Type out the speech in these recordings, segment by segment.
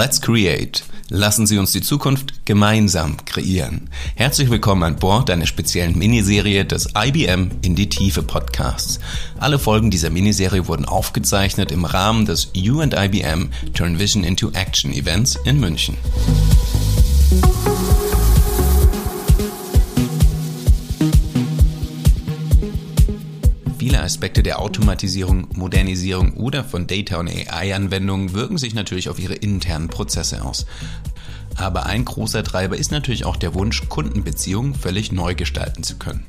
Let's Create. Lassen Sie uns die Zukunft gemeinsam kreieren. Herzlich willkommen an Bord einer speziellen Miniserie des IBM in die Tiefe Podcasts. Alle Folgen dieser Miniserie wurden aufgezeichnet im Rahmen des You and IBM Turn Vision into Action Events in München. Aspekte der Automatisierung, Modernisierung oder von Data- und AI-Anwendungen wirken sich natürlich auf ihre internen Prozesse aus. Aber ein großer Treiber ist natürlich auch der Wunsch, Kundenbeziehungen völlig neu gestalten zu können.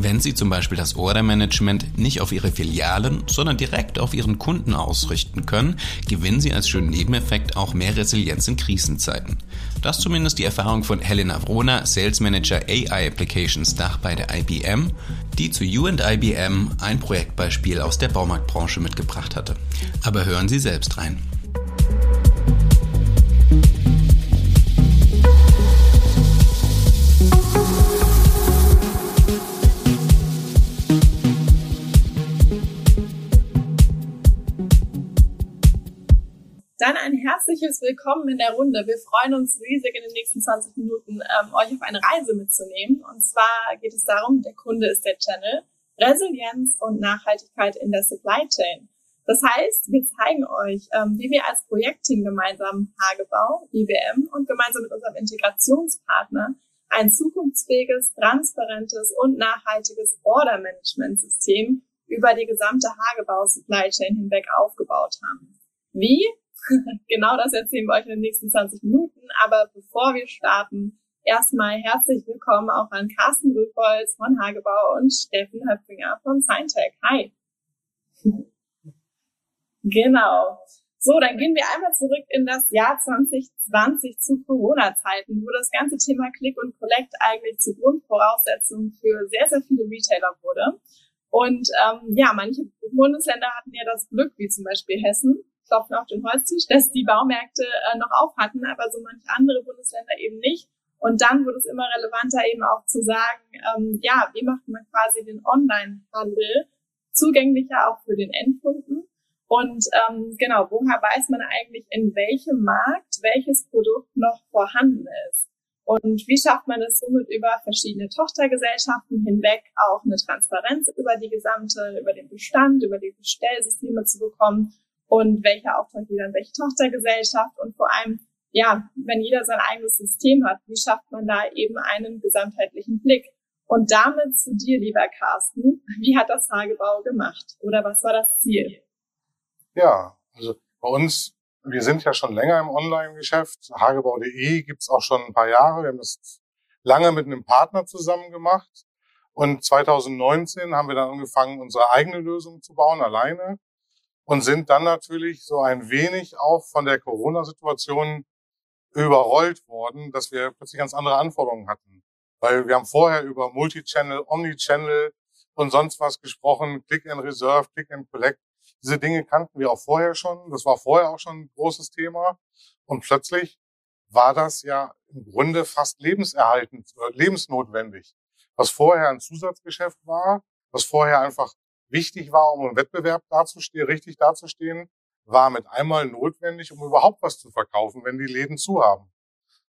Wenn Sie zum Beispiel das Ordermanagement nicht auf Ihre Filialen, sondern direkt auf Ihren Kunden ausrichten können, gewinnen Sie als schönen Nebeneffekt auch mehr Resilienz in Krisenzeiten. Das zumindest die Erfahrung von Helena Vrona, Sales Manager AI Applications Dach bei der IBM, die zu You and IBM ein Projektbeispiel aus der Baumarktbranche mitgebracht hatte. Aber hören Sie selbst rein. Dann ein herzliches Willkommen in der Runde. Wir freuen uns riesig in den nächsten 20 Minuten, ähm, euch auf eine Reise mitzunehmen. Und zwar geht es darum, der Kunde ist der Channel, Resilienz und Nachhaltigkeit in der Supply Chain. Das heißt, wir zeigen euch, ähm, wie wir als Projektteam gemeinsam Hagebau, IBM und gemeinsam mit unserem Integrationspartner ein zukunftsfähiges, transparentes und nachhaltiges Order-Management-System über die gesamte Hagebau-Supply Chain hinweg aufgebaut haben. Wie? genau das erzählen wir euch in den nächsten 20 Minuten. Aber bevor wir starten, erstmal herzlich willkommen auch an Carsten Rübholz von Hagebau und Steffen Höpfinger von Scientech. Hi. genau. So, dann gehen wir einmal zurück in das Jahr 2020 zu Corona-Zeiten, wo das ganze Thema Click und Collect eigentlich zur Grundvoraussetzung für sehr, sehr viele Retailer wurde. Und ähm, ja, manche Bundesländer hatten ja das Glück, wie zum Beispiel Hessen, klopfen auf den Holztisch, dass die Baumärkte äh, noch auf hatten, aber so manche andere Bundesländer eben nicht. Und dann wurde es immer relevanter eben auch zu sagen, ähm, ja, wie macht man quasi den Online-Handel zugänglicher auch für den Endkunden? Und ähm, genau, woher weiß man eigentlich, in welchem Markt welches Produkt noch vorhanden ist? Und wie schafft man es somit über verschiedene Tochtergesellschaften hinweg auch eine Transparenz über die gesamte, über den Bestand, über die Bestellsysteme zu bekommen und welcher Auftrag jeder an welche Tochtergesellschaft und vor allem, ja, wenn jeder sein eigenes System hat, wie schafft man da eben einen gesamtheitlichen Blick? Und damit zu dir, lieber Carsten, wie hat das Hagebau gemacht oder was war das Ziel? Ja, also bei uns, wir sind ja schon länger im Online-Geschäft. Hagebau.de gibt's auch schon ein paar Jahre. Wir haben das lange mit einem Partner zusammen gemacht. Und 2019 haben wir dann angefangen, unsere eigene Lösung zu bauen, alleine und sind dann natürlich so ein wenig auch von der Corona-Situation überrollt worden, dass wir plötzlich ganz andere Anforderungen hatten. Weil wir haben vorher über Multichannel, Omnichannel und sonst was gesprochen, Click and Reserve, Click and Collect. Diese Dinge kannten wir auch vorher schon. Das war vorher auch schon ein großes Thema. Und plötzlich war das ja im Grunde fast lebenserhaltend, äh, lebensnotwendig. Was vorher ein Zusatzgeschäft war, was vorher einfach wichtig war, um im Wettbewerb dazustehen, richtig dazustehen, war mit einmal notwendig, um überhaupt was zu verkaufen, wenn die Läden zu haben.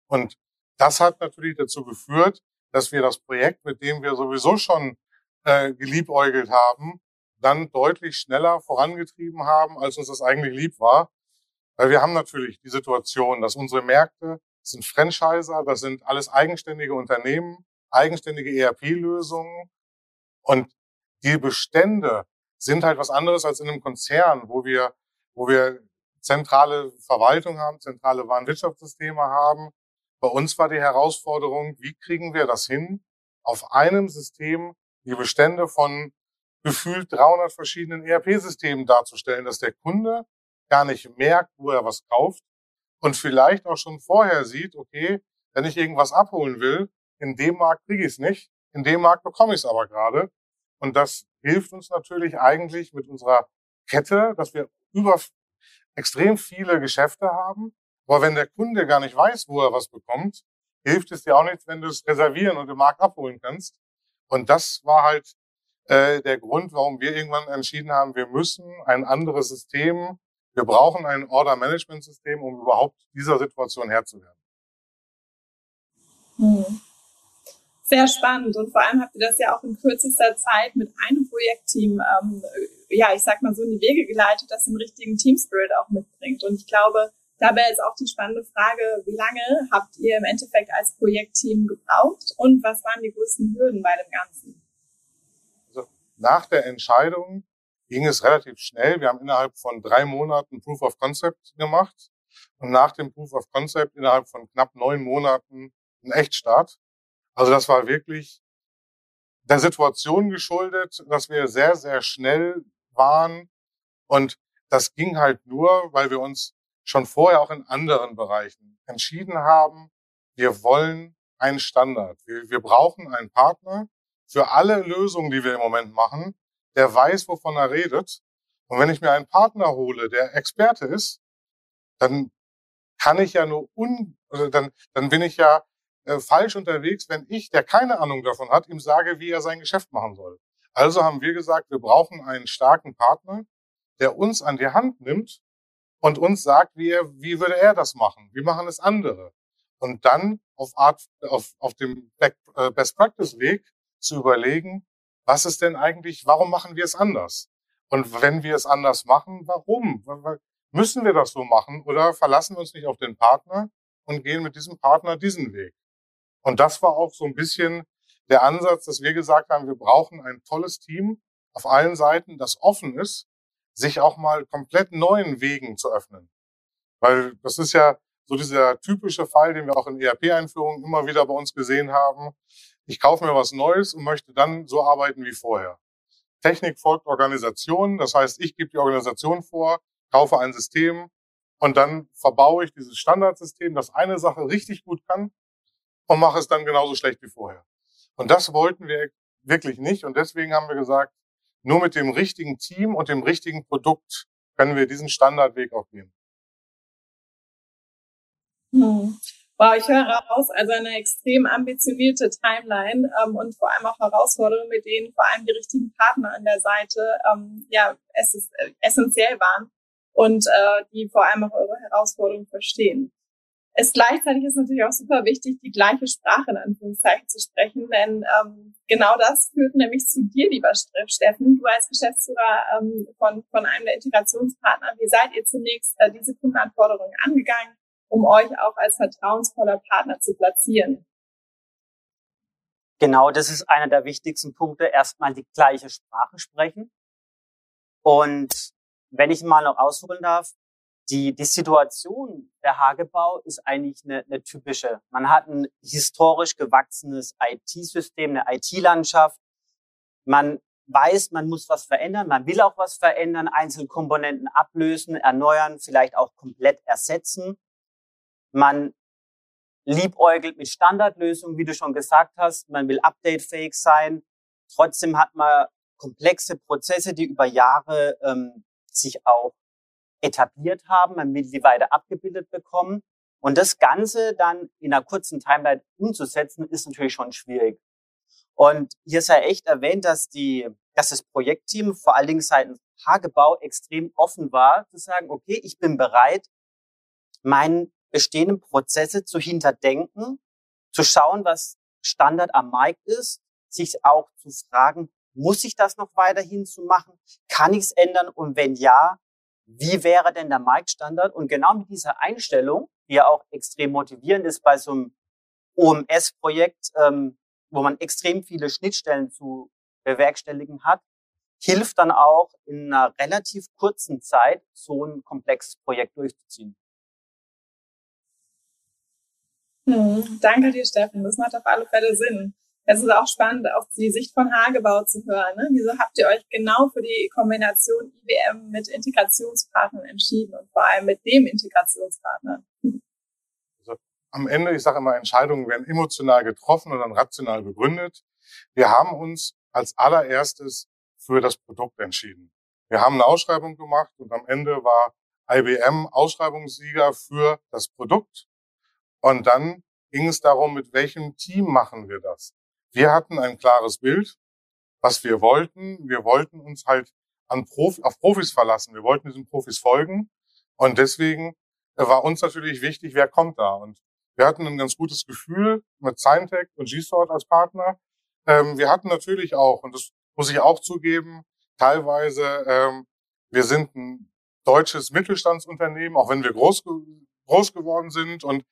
Und das hat natürlich dazu geführt, dass wir das Projekt, mit dem wir sowieso schon äh, geliebäugelt haben, dann deutlich schneller vorangetrieben haben, als uns das eigentlich lieb war. Weil wir haben natürlich die Situation, dass unsere Märkte sind Franchiser, das sind alles eigenständige Unternehmen, eigenständige ERP-Lösungen. Und die Bestände sind halt was anderes als in einem Konzern, wo wir, wo wir zentrale Verwaltung haben, zentrale Warenwirtschaftssysteme haben. Bei uns war die Herausforderung, wie kriegen wir das hin, auf einem System die Bestände von gefühlt 300 verschiedenen ERP-Systemen darzustellen, dass der Kunde gar nicht merkt, wo er was kauft und vielleicht auch schon vorher sieht, okay, wenn ich irgendwas abholen will, in dem Markt kriege ich es nicht, in dem Markt bekomme ich es aber gerade. Und das hilft uns natürlich eigentlich mit unserer Kette, dass wir über extrem viele Geschäfte haben. Aber wenn der Kunde gar nicht weiß, wo er was bekommt, hilft es dir auch nichts, wenn du es reservieren und im Markt abholen kannst. Und das war halt äh, der Grund, warum wir irgendwann entschieden haben, wir müssen ein anderes System wir brauchen ein Order-Management-System, um überhaupt dieser Situation Herr zu werden. Hm. Sehr spannend und vor allem habt ihr das ja auch in kürzester Zeit mit einem Projektteam, ähm, ja, ich sag mal so in die Wege geleitet, das den richtigen Team Spirit auch mitbringt. Und ich glaube, da wäre jetzt auch die spannende Frage, wie lange habt ihr im Endeffekt als Projektteam gebraucht und was waren die größten Hürden bei dem Ganzen? Also nach der Entscheidung ging es relativ schnell. Wir haben innerhalb von drei Monaten Proof of Concept gemacht und nach dem Proof of Concept innerhalb von knapp neun Monaten einen Echtstart. Also das war wirklich der Situation geschuldet, dass wir sehr, sehr schnell waren. Und das ging halt nur, weil wir uns schon vorher auch in anderen Bereichen entschieden haben, wir wollen einen Standard. Wir, wir brauchen einen Partner für alle Lösungen, die wir im Moment machen, der weiß, wovon er redet. Und wenn ich mir einen Partner hole, der Experte ist, dann kann ich ja nur un, also dann, dann bin ich ja äh, falsch unterwegs, wenn ich, der keine Ahnung davon hat, ihm sage, wie er sein Geschäft machen soll. Also haben wir gesagt, wir brauchen einen starken Partner, der uns an die Hand nimmt und uns sagt, wie, er, wie würde er das machen? Wie machen es andere? Und dann auf, Art, auf, auf dem äh, Best Practice Weg zu überlegen, was ist denn eigentlich, warum machen wir es anders? Und wenn wir es anders machen, warum? Müssen wir das so machen oder verlassen wir uns nicht auf den Partner und gehen mit diesem Partner diesen Weg? Und das war auch so ein bisschen der Ansatz, dass wir gesagt haben, wir brauchen ein tolles Team auf allen Seiten, das offen ist, sich auch mal komplett neuen Wegen zu öffnen. Weil das ist ja so dieser typische Fall, den wir auch in ERP-Einführungen immer wieder bei uns gesehen haben. Ich kaufe mir was Neues und möchte dann so arbeiten wie vorher. Technik folgt Organisation, das heißt, ich gebe die Organisation vor, kaufe ein System und dann verbaue ich dieses Standardsystem, das eine Sache richtig gut kann und mache es dann genauso schlecht wie vorher. Und das wollten wir wirklich nicht. Und deswegen haben wir gesagt, nur mit dem richtigen Team und dem richtigen Produkt können wir diesen Standardweg auch gehen. Hm. Wow, ich höre raus, also eine extrem ambitionierte Timeline ähm, und vor allem auch Herausforderungen, mit denen vor allem die richtigen Partner an der Seite ähm, ja es ist, äh, essentiell waren und äh, die vor allem auch eure Herausforderungen verstehen. Es gleichzeitig ist natürlich auch super wichtig, die gleiche Sprache in Anführungszeichen zu sprechen, denn ähm, genau das führt nämlich zu dir, lieber Steffen. Du als Geschäftsführer ähm, von, von einem der Integrationspartner, wie seid ihr zunächst äh, diese Kundenanforderungen angegangen, um euch auch als vertrauensvoller Partner zu platzieren? Genau, das ist einer der wichtigsten Punkte. Erstmal die gleiche Sprache sprechen. Und wenn ich mal noch ausholen darf, die, die Situation der Hagebau ist eigentlich eine, eine typische. Man hat ein historisch gewachsenes IT-System, eine IT-Landschaft. Man weiß, man muss was verändern, man will auch was verändern, einzelne Komponenten ablösen, erneuern, vielleicht auch komplett ersetzen. Man liebäugelt mit Standardlösungen, wie du schon gesagt hast. Man will updatefähig sein. Trotzdem hat man komplexe Prozesse, die über Jahre ähm, sich auch etabliert haben, man weiter abgebildet bekommen. Und das Ganze dann in einer kurzen Timeline umzusetzen, ist natürlich schon schwierig. Und hier sei echt erwähnt, dass die, dass das Projektteam vor allen Dingen seitens Hagebau extrem offen war, zu sagen, okay, ich bin bereit, meine bestehenden Prozesse zu hinterdenken, zu schauen, was Standard am Markt ist, sich auch zu fragen, muss ich das noch weiterhin zu machen? Kann ich es ändern? Und wenn ja, wie wäre denn der Marktstandard? Und genau mit dieser Einstellung, die ja auch extrem motivierend ist bei so einem OMS-Projekt, ähm, wo man extrem viele Schnittstellen zu bewerkstelligen hat, hilft dann auch in einer relativ kurzen Zeit so ein komplexes Projekt durchzuziehen. Hm, danke dir, Steffen. Das macht auf alle Fälle Sinn. Es ist auch spannend, auf die Sicht von Hagebau zu hören. Ne? Wieso habt ihr euch genau für die Kombination IBM mit Integrationspartnern entschieden und vor allem mit dem Integrationspartner? Also am Ende, ich sage immer, Entscheidungen werden emotional getroffen und dann rational begründet. Wir haben uns als allererstes für das Produkt entschieden. Wir haben eine Ausschreibung gemacht und am Ende war IBM Ausschreibungssieger für das Produkt. Und dann ging es darum, mit welchem Team machen wir das. Wir hatten ein klares Bild, was wir wollten. Wir wollten uns halt an Profi, auf Profis verlassen. Wir wollten diesen Profis folgen. Und deswegen war uns natürlich wichtig, wer kommt da. Und wir hatten ein ganz gutes Gefühl mit Scientech und G-Sort als Partner. Ähm, wir hatten natürlich auch, und das muss ich auch zugeben, teilweise, ähm, wir sind ein deutsches Mittelstandsunternehmen, auch wenn wir groß, groß geworden sind. Und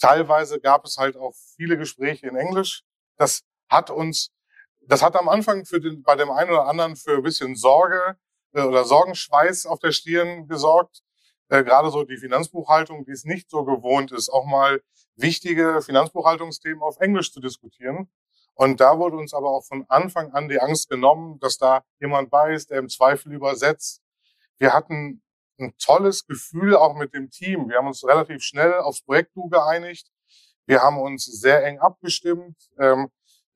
teilweise gab es halt auch viele Gespräche in Englisch. Das hat uns, das hat am Anfang für den, bei dem einen oder anderen für ein bisschen Sorge äh, oder Sorgenschweiß auf der Stirn gesorgt äh, gerade so die Finanzbuchhaltung, die es nicht so gewohnt ist, auch mal wichtige Finanzbuchhaltungsthemen auf Englisch zu diskutieren. Und da wurde uns aber auch von Anfang an die Angst genommen, dass da jemand bei ist, der im Zweifel übersetzt. Wir hatten ein tolles Gefühl auch mit dem Team. Wir haben uns relativ schnell aufs Projekt Du geeinigt. Wir haben uns sehr eng abgestimmt. Ähm,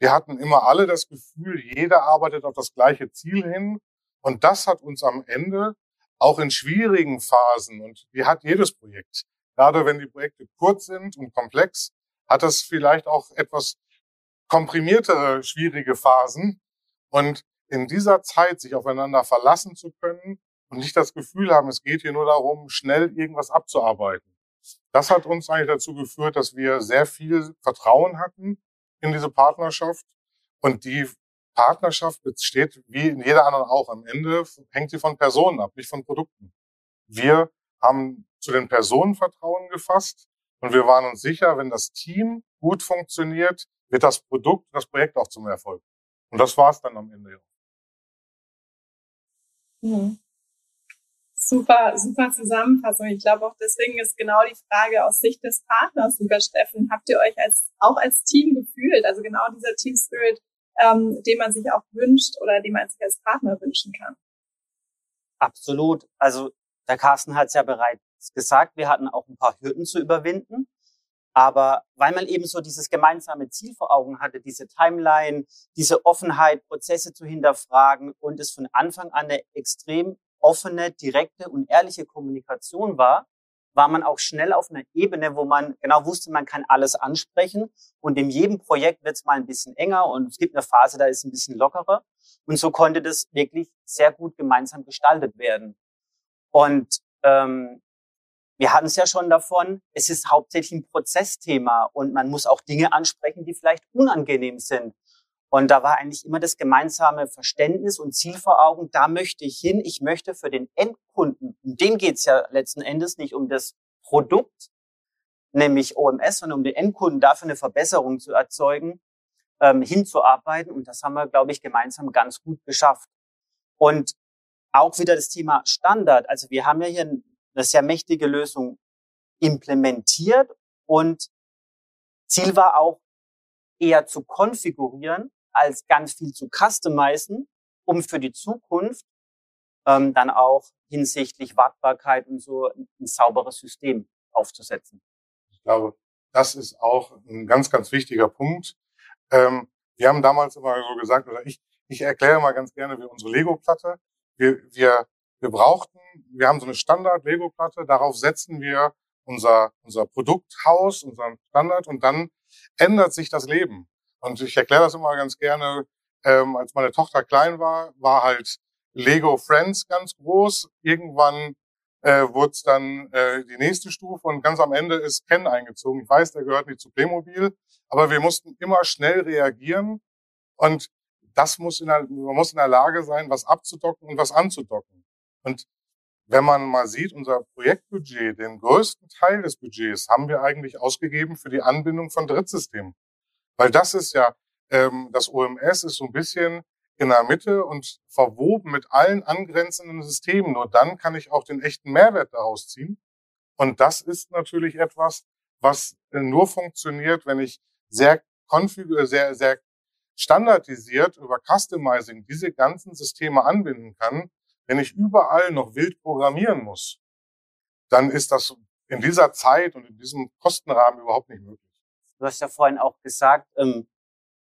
wir hatten immer alle das Gefühl, jeder arbeitet auf das gleiche Ziel hin. Und das hat uns am Ende auch in schwierigen Phasen, und die hat jedes Projekt, gerade wenn die Projekte kurz sind und komplex, hat das vielleicht auch etwas komprimiertere, schwierige Phasen. Und in dieser Zeit sich aufeinander verlassen zu können und nicht das Gefühl haben, es geht hier nur darum, schnell irgendwas abzuarbeiten. Das hat uns eigentlich dazu geführt, dass wir sehr viel Vertrauen hatten in diese Partnerschaft und die Partnerschaft besteht wie in jeder anderen auch. Am Ende hängt sie von Personen ab, nicht von Produkten. Wir haben zu den Personen Vertrauen gefasst und wir waren uns sicher, wenn das Team gut funktioniert, wird das Produkt, das Projekt auch zum Erfolg. Und das war es dann am Ende. Mhm. Super, super Zusammenfassung. Ich glaube auch deswegen ist genau die Frage aus Sicht des Partners, lieber Steffen, habt ihr euch als, auch als Team gefühlt? Also genau dieser Team Spirit, ähm, den man sich auch wünscht oder den man sich als Partner wünschen kann. Absolut. Also der Carsten hat es ja bereits gesagt, wir hatten auch ein paar Hürden zu überwinden. Aber weil man eben so dieses gemeinsame Ziel vor Augen hatte, diese Timeline, diese Offenheit, Prozesse zu hinterfragen und es von Anfang an eine extrem offene, direkte und ehrliche Kommunikation war, war man auch schnell auf einer Ebene, wo man genau wusste, man kann alles ansprechen und in jedem Projekt wird es mal ein bisschen enger und es gibt eine Phase, da ist ein bisschen lockerer und so konnte das wirklich sehr gut gemeinsam gestaltet werden. Und ähm, wir hatten es ja schon davon, es ist hauptsächlich ein Prozessthema und man muss auch Dinge ansprechen, die vielleicht unangenehm sind. Und da war eigentlich immer das gemeinsame Verständnis und Ziel vor Augen, da möchte ich hin. Ich möchte für den Endkunden, um den geht's ja letzten Endes nicht um das Produkt, nämlich OMS, sondern um den Endkunden dafür eine Verbesserung zu erzeugen, ähm, hinzuarbeiten. Und das haben wir, glaube ich, gemeinsam ganz gut geschafft. Und auch wieder das Thema Standard. Also wir haben ja hier eine sehr mächtige Lösung implementiert und Ziel war auch eher zu konfigurieren, als ganz viel zu customizen, um für die Zukunft ähm, dann auch hinsichtlich Wartbarkeit und so ein, sauberes System aufzusetzen. Ich glaube, das ist auch ein ganz, ganz wichtiger Punkt. Ähm, wir haben damals immer so gesagt, oder ich, ich erkläre mal ganz gerne wie unsere Lego-Platte. Wir, wir, wir brauchten, wir haben so eine Standard-Lego-Platte, darauf setzen wir unser, unser Produkthaus, unseren Standard und dann ändert sich das Leben. Und ich erkläre das immer ganz gerne, ähm, als meine Tochter klein war, war halt Lego Friends ganz groß. Irgendwann äh, wurde dann äh, die nächste Stufe und ganz am Ende ist Ken eingezogen. Ich weiß, der gehört nicht zu Playmobil, aber wir mussten immer schnell reagieren und das muss in der, man muss in der Lage sein, was abzudocken und was anzudocken. Und wenn man mal sieht, unser Projektbudget, den größten Teil des Budgets haben wir eigentlich ausgegeben für die Anbindung von Drittsystemen. Weil das ist ja, ähm, das OMS ist so ein bisschen in der Mitte und verwoben mit allen angrenzenden Systemen. Nur dann kann ich auch den echten Mehrwert daraus ziehen. Und das ist natürlich etwas, was äh, nur funktioniert, wenn ich sehr konfiguriert, sehr, sehr standardisiert über Customizing diese ganzen Systeme anbinden kann. Wenn ich überall noch wild programmieren muss, dann ist das in dieser Zeit und in diesem Kostenrahmen überhaupt nicht möglich. Du hast ja vorhin auch gesagt, ähm,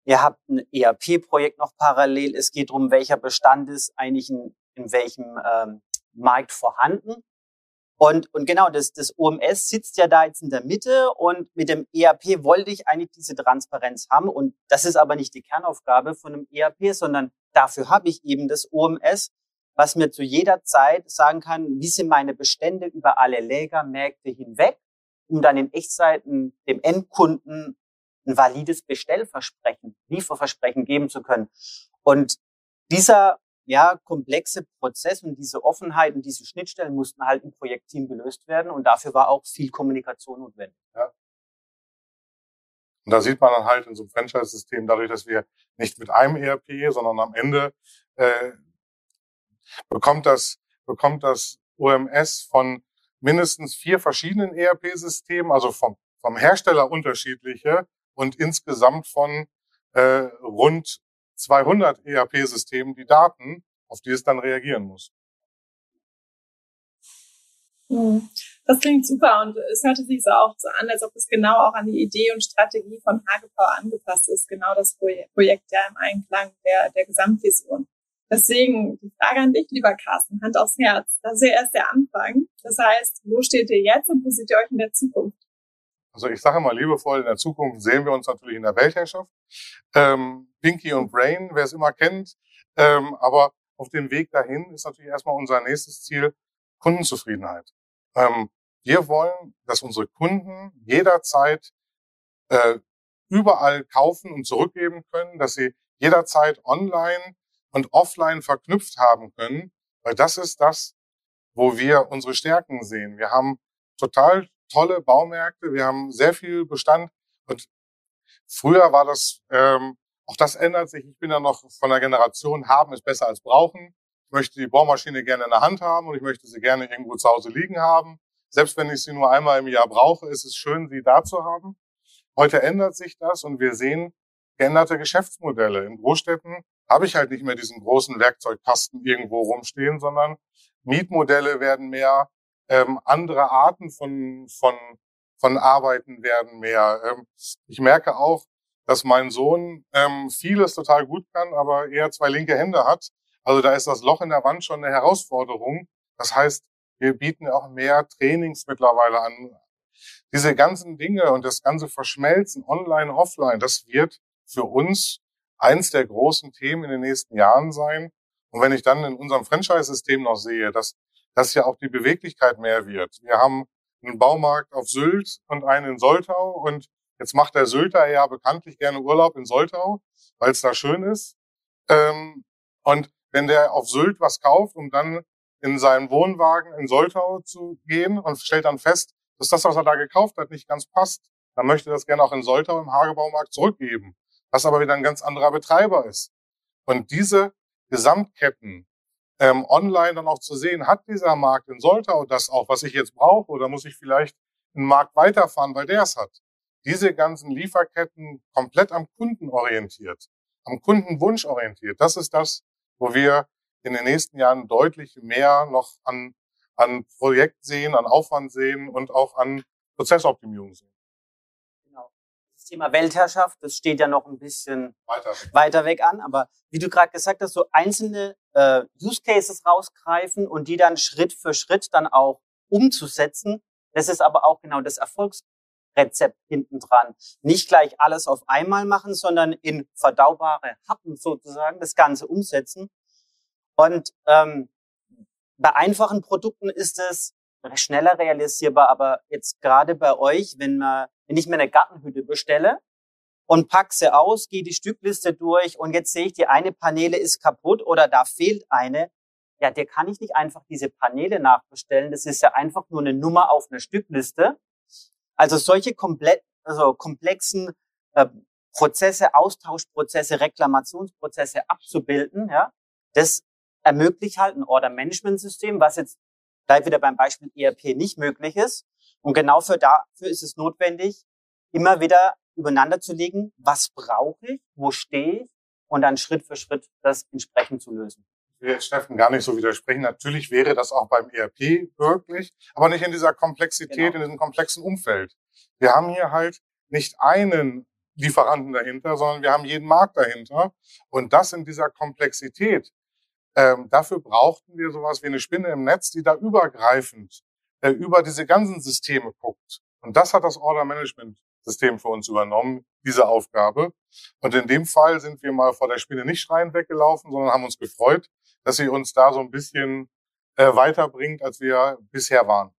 ihr habt ein ERP-Projekt noch parallel. Es geht darum, welcher Bestand ist eigentlich in, in welchem ähm, Markt vorhanden. Und, und genau, das, das OMS sitzt ja da jetzt in der Mitte und mit dem ERP wollte ich eigentlich diese Transparenz haben. Und das ist aber nicht die Kernaufgabe von einem ERP, sondern dafür habe ich eben das OMS, was mir zu jeder Zeit sagen kann, wie sind meine Bestände über alle Lägermärkte hinweg, um dann in Echtzeiten dem Endkunden ein valides Bestellversprechen, Lieferversprechen geben zu können. Und dieser ja, komplexe Prozess und diese Offenheit und diese Schnittstellen mussten halt im Projektteam gelöst werden und dafür war auch viel Kommunikation notwendig. Ja. Und da sieht man dann halt in so einem Franchise-System, dadurch, dass wir nicht mit einem ERP, sondern am Ende äh, bekommt das bekommt das OMS von mindestens vier verschiedenen ERP-Systemen, also vom, vom Hersteller unterschiedliche und insgesamt von äh, rund 200 ERP-Systemen die Daten, auf die es dann reagieren muss. Hm. Das klingt super und es hörte sich so auch so an, als ob es genau auch an die Idee und Strategie von Hagepower angepasst ist, genau das Projekt ja im Einklang der, der Gesamtvision. Deswegen die Frage an dich, lieber Carsten, Hand aufs Herz. Das ist ja erst der Anfang. Das heißt, wo steht ihr jetzt und wo seht ihr euch in der Zukunft? Also ich sage mal liebevoll, in der Zukunft sehen wir uns natürlich in der Weltherrschaft. Ähm, Pinky und Brain, wer es immer kennt. Ähm, aber auf dem Weg dahin ist natürlich erstmal unser nächstes Ziel Kundenzufriedenheit. Ähm, wir wollen, dass unsere Kunden jederzeit äh, überall kaufen und zurückgeben können, dass sie jederzeit online und offline verknüpft haben können, weil das ist das, wo wir unsere Stärken sehen. Wir haben total tolle Baumärkte, wir haben sehr viel Bestand und früher war das, ähm, auch das ändert sich. Ich bin ja noch von der Generation, haben ist besser als brauchen. Ich möchte die Bohrmaschine gerne in der Hand haben und ich möchte sie gerne irgendwo zu Hause liegen haben. Selbst wenn ich sie nur einmal im Jahr brauche, ist es schön, sie da zu haben. Heute ändert sich das und wir sehen geänderte Geschäftsmodelle. In Großstädten habe ich halt nicht mehr diesen großen Werkzeugkasten irgendwo rumstehen, sondern Mietmodelle werden mehr ähm, andere Arten von, von, von Arbeiten werden mehr. Ähm, ich merke auch, dass mein Sohn ähm, vieles total gut kann, aber eher zwei linke Hände hat. Also da ist das Loch in der Wand schon eine Herausforderung. Das heißt, wir bieten auch mehr Trainings mittlerweile an. Diese ganzen Dinge und das ganze Verschmelzen online, offline, das wird für uns eins der großen Themen in den nächsten Jahren sein. Und wenn ich dann in unserem Franchise-System noch sehe, dass dass ja auch die Beweglichkeit mehr wird. Wir haben einen Baumarkt auf Sylt und einen in Soltau und jetzt macht der Sylter ja bekanntlich gerne Urlaub in Soltau, weil es da schön ist. Ähm, und wenn der auf Sylt was kauft, um dann in seinen Wohnwagen in Soltau zu gehen und stellt dann fest, dass das, was er da gekauft hat, nicht ganz passt, dann möchte er das gerne auch in Soltau im Hagebaumarkt zurückgeben, was aber wieder ein ganz anderer Betreiber ist. Und diese Gesamtketten ähm, online dann auch zu sehen, hat dieser Markt in Soltau das auch, was ich jetzt brauche, oder muss ich vielleicht einen Markt weiterfahren, weil der es hat. Diese ganzen Lieferketten komplett am Kunden orientiert, am Kundenwunsch orientiert. Das ist das, wo wir in den nächsten Jahren deutlich mehr noch an, an Projekt sehen, an Aufwand sehen und auch an Prozessoptimierung sehen. Thema Weltherrschaft, das steht ja noch ein bisschen weiter weg, weiter weg an. Aber wie du gerade gesagt hast, so einzelne äh, Use Cases rausgreifen und die dann Schritt für Schritt dann auch umzusetzen, das ist aber auch genau das Erfolgsrezept hinten dran. Nicht gleich alles auf einmal machen, sondern in verdaubare Happen sozusagen das Ganze umsetzen. Und ähm, bei einfachen Produkten ist es schneller realisierbar, aber jetzt gerade bei euch, wenn man wenn ich mir eine Gartenhütte bestelle und pack sie aus, gehe die Stückliste durch und jetzt sehe ich, die eine Paneele ist kaputt oder da fehlt eine, ja, der kann ich nicht einfach diese Paneele nachbestellen. Das ist ja einfach nur eine Nummer auf einer Stückliste. Also solche komplett, also komplexen äh, Prozesse, Austauschprozesse, Reklamationsprozesse abzubilden, ja, das ermöglicht halt ein Order-Management-System, was jetzt gleich wieder beim Beispiel ERP nicht möglich ist. Und genau für dafür ist es notwendig, immer wieder übereinander zu legen, was brauche ich, wo stehe ich und dann Schritt für Schritt das entsprechend zu lösen. Ich will jetzt Steffen gar nicht so widersprechen. Natürlich wäre das auch beim ERP möglich, aber nicht in dieser Komplexität, genau. in diesem komplexen Umfeld. Wir haben hier halt nicht einen Lieferanten dahinter, sondern wir haben jeden Markt dahinter. Und das in dieser Komplexität, ähm, dafür brauchten wir sowas wie eine Spinne im Netz, die da übergreifend äh, über diese ganzen Systeme guckt. Und das hat das Order Management System für uns übernommen. diese Aufgabe. Und in dem Fall sind wir mal vor der Spinne nicht schreiend weggelaufen, sondern haben uns gefreut, dass sie uns da so ein bisschen äh, weiterbringt, als wir bisher waren.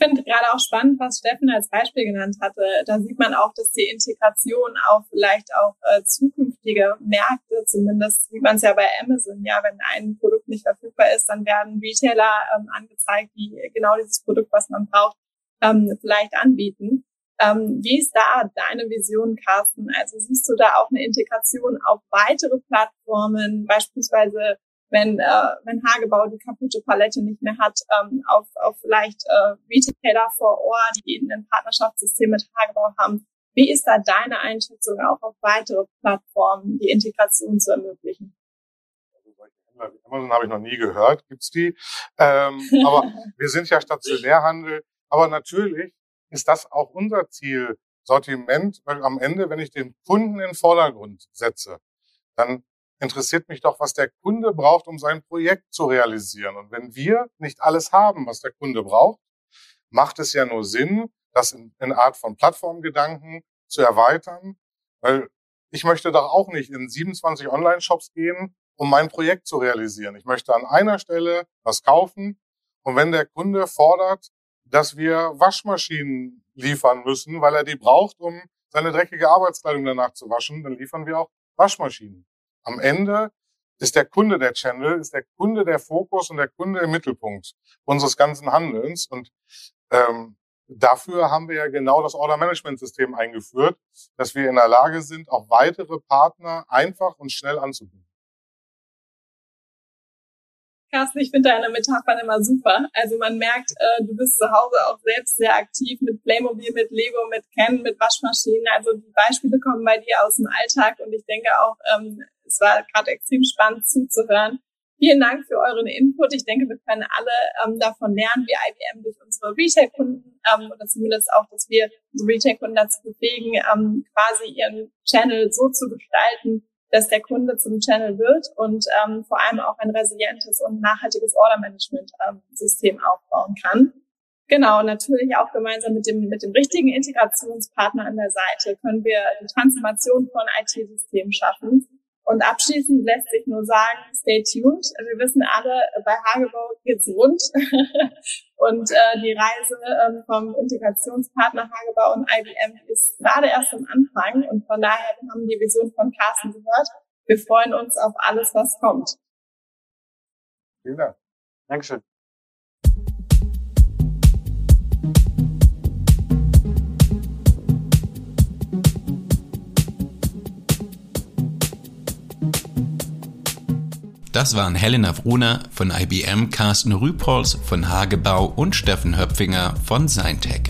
Ich finde gerade auch spannend, was Steffen als Beispiel genannt hatte. Da sieht man auch, dass die Integration auf vielleicht auch äh, zukünftige Märkte, zumindest sieht man es ja bei Amazon, ja, wenn ein Produkt nicht verfügbar ist, dann werden Retailer ähm, angezeigt, die genau dieses Produkt, was man braucht, ähm, vielleicht anbieten. Ähm, wie ist da deine Vision, Carsten? Also siehst du da auch eine Integration auf weitere Plattformen, beispielsweise wenn, äh, wenn Hagebau die kaputte Palette nicht mehr hat, ähm, auf, auf vielleicht äh, Retailer vor Ort, die eben ein Partnerschaftssystem mit Hagebau haben. Wie ist da deine Einschätzung, auch auf weitere Plattformen die Integration zu ermöglichen? Amazon habe ich noch nie gehört, gibt's die. Ähm, aber wir sind ja Stationärhandel. Aber natürlich ist das auch unser Ziel, Sortiment, weil am Ende, wenn ich den Kunden in den Vordergrund setze, dann interessiert mich doch, was der Kunde braucht, um sein Projekt zu realisieren. Und wenn wir nicht alles haben, was der Kunde braucht, macht es ja nur Sinn, das in, in Art von Plattformgedanken zu erweitern, weil ich möchte doch auch nicht in 27 Online-Shops gehen, um mein Projekt zu realisieren. Ich möchte an einer Stelle was kaufen und wenn der Kunde fordert, dass wir Waschmaschinen liefern müssen, weil er die braucht, um seine dreckige Arbeitskleidung danach zu waschen, dann liefern wir auch Waschmaschinen. Am Ende ist der Kunde der Channel, ist der Kunde der Fokus und der Kunde im Mittelpunkt unseres ganzen Handelns. Und ähm, dafür haben wir ja genau das Order Management System eingeführt, dass wir in der Lage sind, auch weitere Partner einfach und schnell anzubieten. Carsten, ich finde deine Metaphern immer super. Also man merkt, äh, du bist zu Hause auch selbst sehr aktiv mit Playmobil, mit Lego, mit Ken, mit Waschmaschinen. Also die Beispiele kommen bei dir aus dem Alltag und ich denke auch, ähm, es war gerade extrem spannend zuzuhören. Vielen Dank für euren Input. Ich denke, wir können alle ähm, davon lernen, wie IBM durch unsere Retail-Kunden ähm, oder zumindest auch, dass wir unsere Retail-Kunden dazu befähigen, ähm, quasi ihren Channel so zu gestalten, dass der Kunde zum Channel wird und ähm, vor allem auch ein resilientes und nachhaltiges Order-Management-System ähm, aufbauen kann. Genau, natürlich auch gemeinsam mit dem, mit dem richtigen Integrationspartner an der Seite können wir die Transformation von IT-Systemen schaffen. Und abschließend lässt sich nur sagen, stay tuned. Wir wissen alle, bei Hagebau geht's rund. und äh, die Reise ähm, vom Integrationspartner Hagebau und IBM ist gerade erst am Anfang. Und von daher haben wir die Vision von Carsten gehört. Wir freuen uns auf alles, was kommt. Vielen Dank. Dankeschön. Das waren Helena Wruner von IBM, Carsten Rüpols von Hagebau und Steffen Höpfinger von Seintech.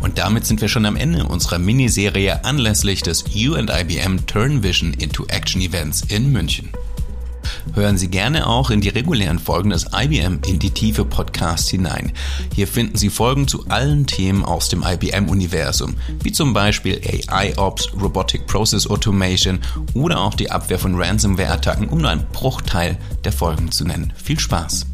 Und damit sind wir schon am Ende unserer Miniserie anlässlich des You and IBM Turn Vision into Action Events in München. Hören Sie gerne auch in die regulären Folgen des IBM in die Tiefe Podcasts hinein. Hier finden Sie Folgen zu allen Themen aus dem IBM-Universum, wie zum Beispiel AI-Ops, Robotic Process Automation oder auch die Abwehr von Ransomware-Attacken, um nur einen Bruchteil der Folgen zu nennen. Viel Spaß!